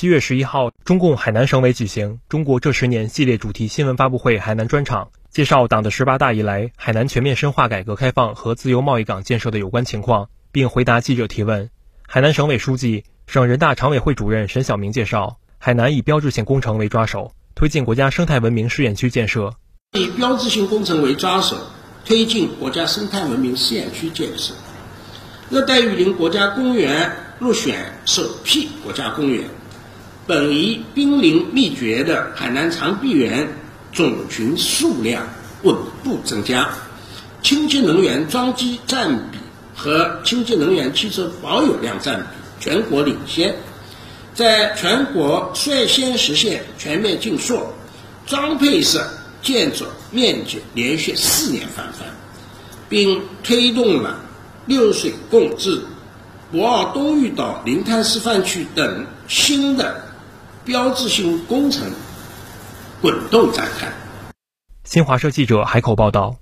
七月十一号，中共海南省委举行“中国这十年”系列主题新闻发布会海南专场，介绍党的十八大以来海南全面深化改革开放和自由贸易港建设的有关情况，并回答记者提问。海南省委书记、省人大常委会主任沈晓明介绍，海南以标志性工程为抓手，推进国家生态文明试验区建设。以标志性工程为抓手，推进国家生态文明试验区建设。热带雨林国家公园入选首批国家公园，本宜濒临灭绝的海南长臂猿种群数量稳步增加，清洁能源装机占比和清洁能源汽车保有量占比全国领先，在全国率先实现全面禁塑，装配式建筑面积连续四年翻番，并推动了。六水共治、博鳌东峪岛临滩示范区等新的标志性工程滚动展开。新华社记者海口报道。